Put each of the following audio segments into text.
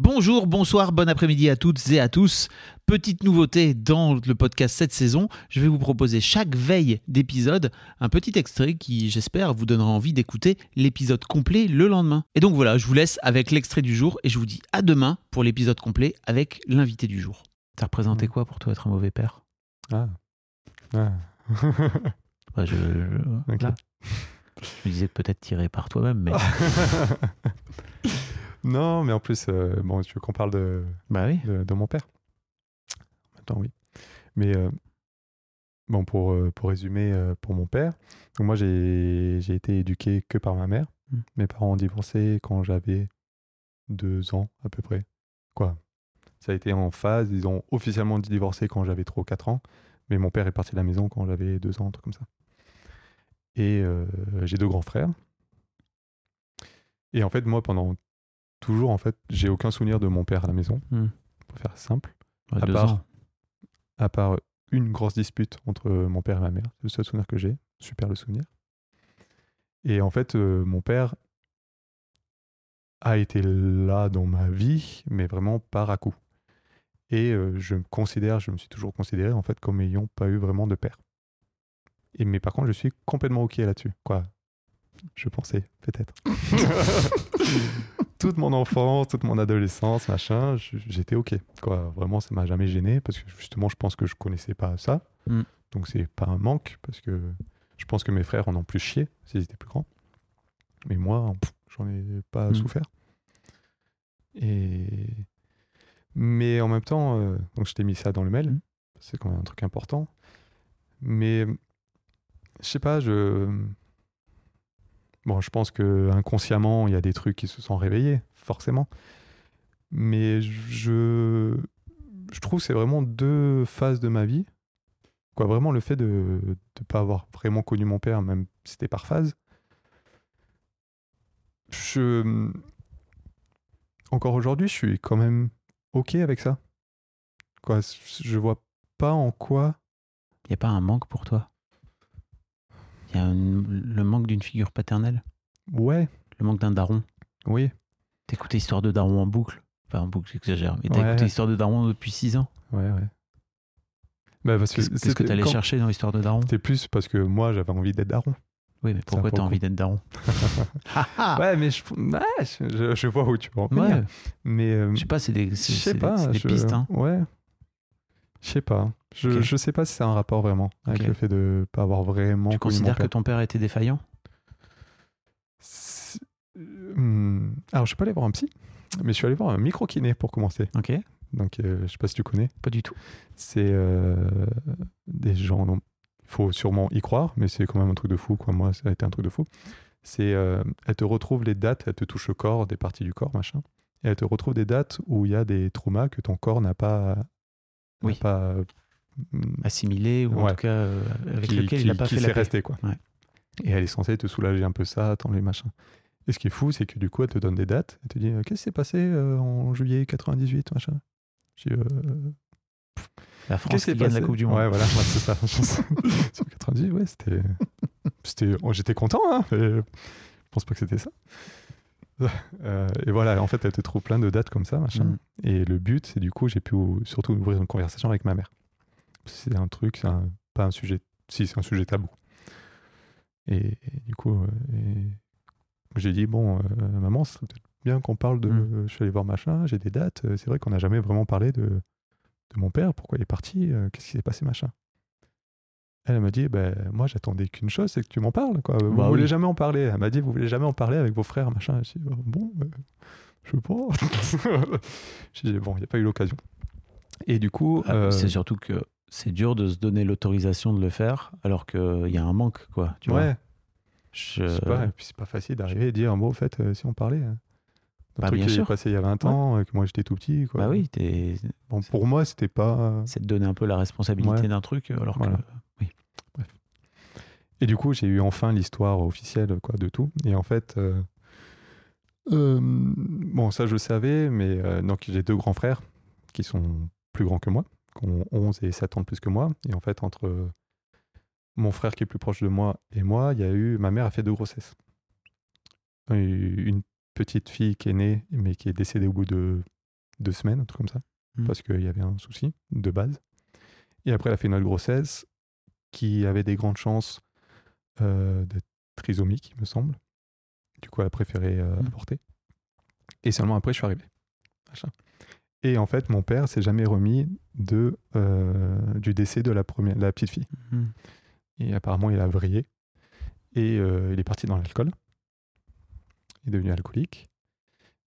Bonjour, bonsoir, bon après-midi à toutes et à tous. Petite nouveauté dans le podcast cette saison, je vais vous proposer chaque veille d'épisode un petit extrait qui, j'espère, vous donnera envie d'écouter l'épisode complet le lendemain. Et donc voilà, je vous laisse avec l'extrait du jour et je vous dis à demain pour l'épisode complet avec l'invité du jour. Ça représentait quoi pour toi être un mauvais père? Ah. Ah. Bah, je, je- Ok. là. Je me disais peut-être tiré par toi-même, mais. non, mais en plus, euh, bon, tu veux qu'on parle de, bah oui. de, de mon père? Attends, oui. Mais euh, bon, pour, euh, pour résumer, euh, pour mon père, donc moi, j'ai été éduqué que par ma mère. Mm. Mes parents ont divorcé quand j'avais deux ans, à peu près. Quoi? Ça a été en phase. Ils ont officiellement divorcé quand j'avais 3 ou 4 ans. Mais mon père est parti de la maison quand j'avais deux ans, un truc comme ça. Et euh, j'ai deux grands frères. Et en fait, moi, pendant toujours, en fait, j'ai aucun souvenir de mon père à la maison, Mm. pour faire simple Ouais, à deux part- ans. à part une grosse dispute entre mon père et ma mère. C'est le seul souvenir que j'ai. Super le souvenir. Et en fait, euh, mon père a été là dans ma vie, mais vraiment par à coup. Et euh, je me considère, je me suis toujours considéré en fait comme ayant pas eu vraiment de père. Et mais par contre, je suis complètement ok là-dessus. Quoi Je pensais peut-être. toute mon enfance, toute mon adolescence, machin, j'étais ok. Quoi, vraiment, ça m'a jamais gêné parce que justement, je pense que je connaissais pas ça. Mm. Donc c'est pas un manque parce que je pense que mes frères en ont plus chié s'ils étaient plus grands. Mais moi, j'en ai pas Mm. souffert. Et mais en même temps, euh, donc je t'ai mis ça dans le mail. Mm. C'est quand même un truc important. Mais je sais pas, je bon, je pense que inconsciemment, il y a des trucs qui se sont réveillés, forcément. Mais je je trouve que c'est vraiment deux phases de ma vie. Quoi, vraiment le fait de ne pas avoir vraiment connu mon père, même si c'était par phase. Je encore aujourd'hui, je suis quand même ok avec ça. Quoi, je vois pas en quoi Il n'y a pas un manque pour toi? Y a un- le manque d'une figure paternelle Ouais, Le manque d'un daron oui, T'écoutais Histoire de daron en boucle Enfin, en boucle, j'exagère. Mais t'as Ouais. écouté Histoire de daron depuis 6 ans ouais, ouais. Bah, parce que Qu'est-ce que t'allais quand- chercher dans Histoire de daron? C'était plus parce que moi, j'avais envie d'être daron. Oui, mais pourquoi pour t'as envie d'être daron? Ouais, mais je, ouais, je, vois où tu veux en venir. Ouais, Mais euh, je sais pas, c'est des, des- pas. c'est des je- pistes. Hein. Ouais. Je sais pas. Je, Ok. je sais pas si c'est un rapport vraiment avec le fait de pas avoir vraiment Tu considères que ton père était défaillant? C'est- Hum, Alors, je suis pas allé voir un psy, mais je suis allé voir un micro-kiné pour commencer. Ok, Donc, euh, je sais pas si tu connais. pas du tout. C'est euh, des gens. Il faut sûrement y croire, mais c'est quand même un truc de fou. Quoi. Moi, ça a été un truc de fou. C'est, euh, elle te retrouve les dates, elle te touche le corps, des parties du corps, machin. Et elle te retrouve des dates où il y a des traumas que ton corps n'a pas. Oui. pas Assimilé ou en tout cas euh, avec qui, lequel qui- il n'a pas qui fait la paix. resté, quoi. Ouais. Et elle est censée te soulager un peu ça, attends les machins. Et ce qui est fou, c'est que du coup, elle te donne des dates. Elle te dit euh, Qu'est-ce qui s'est passé euh, en juillet 98, machin Je dis, euh, La France qui gagne la Coupe du Monde. Ouais, voilà, c'est ça. Sur 98, ouais, c'était. c'était... oh, j'étais content, hein, je pense pas que c'était ça. Euh, et voilà, en fait, elle te trouve plein de dates comme ça, machin. Mm. Et le but, c'est du coup, j'ai pu ou- surtout ouvrir une conversation avec ma mère. C'est un truc, c'est pas un sujet. Si, c'est un sujet tabou. Et, et du coup, euh, j'ai dit bon, euh, maman, ce serait peut-être bien qu'on parle de. Mm. Je suis allé voir machin, j'ai des dates. euh, C'est vrai qu'on n'a jamais vraiment parlé de, de mon père, pourquoi il est parti, qu'est-ce qui s'est passé, machin. Elle m'a dit, ben, moi j'attendais qu'une chose, c'est que tu m'en parles. Quoi. Vous Bah voulez oui. jamais en parler. Elle m'a dit, vous voulez jamais en parler avec vos frères, machin. J'ai dit, Oh, bon, euh, je sais pas. J'ai dit, bon, il n'y a pas eu l'occasion. Et du coup, Ah, euh, C'est surtout que c'est dur de se donner l'autorisation de le faire alors qu'il y a un manque, quoi. Tu vois ouais, Je- je sais pas, et puis c'est pas facile d'arriver et dire, bon, au fait, euh, si on parlait. hein. Un Bah, truc qui est passé il y a 20 ans, et que moi j'étais tout petit. Quoi. Bah oui, Bon, pour moi, c'était pas. c'est de donner un peu la responsabilité Ouais. d'un truc, alors Voilà. que. Oui. Et du coup, j'ai eu enfin l'histoire officielle quoi, de tout. Et en fait, euh, euh, bon, ça je le savais, mais euh, donc j'ai deux grands frères qui sont plus grands que moi, qui ont 11 et 7 ans de plus que moi. Et en fait, entre mon frère qui est plus proche de moi et moi, il y a eu. Ma mère a fait deux grossesses. Une petite fille qui est née, mais qui est décédée au bout de deux semaines, un truc comme ça, Mhm. parce qu'il y avait un souci de base. Et après, elle a fait une autre grossesse qui avait des grandes chances euh, d'être trisomique, il me semble. Du coup, elle a préféré euh, avorter. Et seulement après, je suis arrivé. Machin. Et en fait, mon père s'est jamais remis de, euh, du décès de la, première, de la petite fille. Mhm. Et apparemment, il a vrillé. Et euh, il est parti dans l'alcool. Il est devenu alcoolique.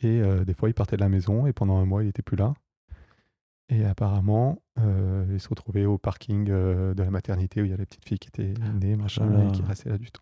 Et euh, des fois, il partait de la maison et pendant un mois, il n'était plus là. Et apparemment, il se retrouvait au parking de la maternité où il y a la petite fille qui était née, machin, là. et qui restait là du tout.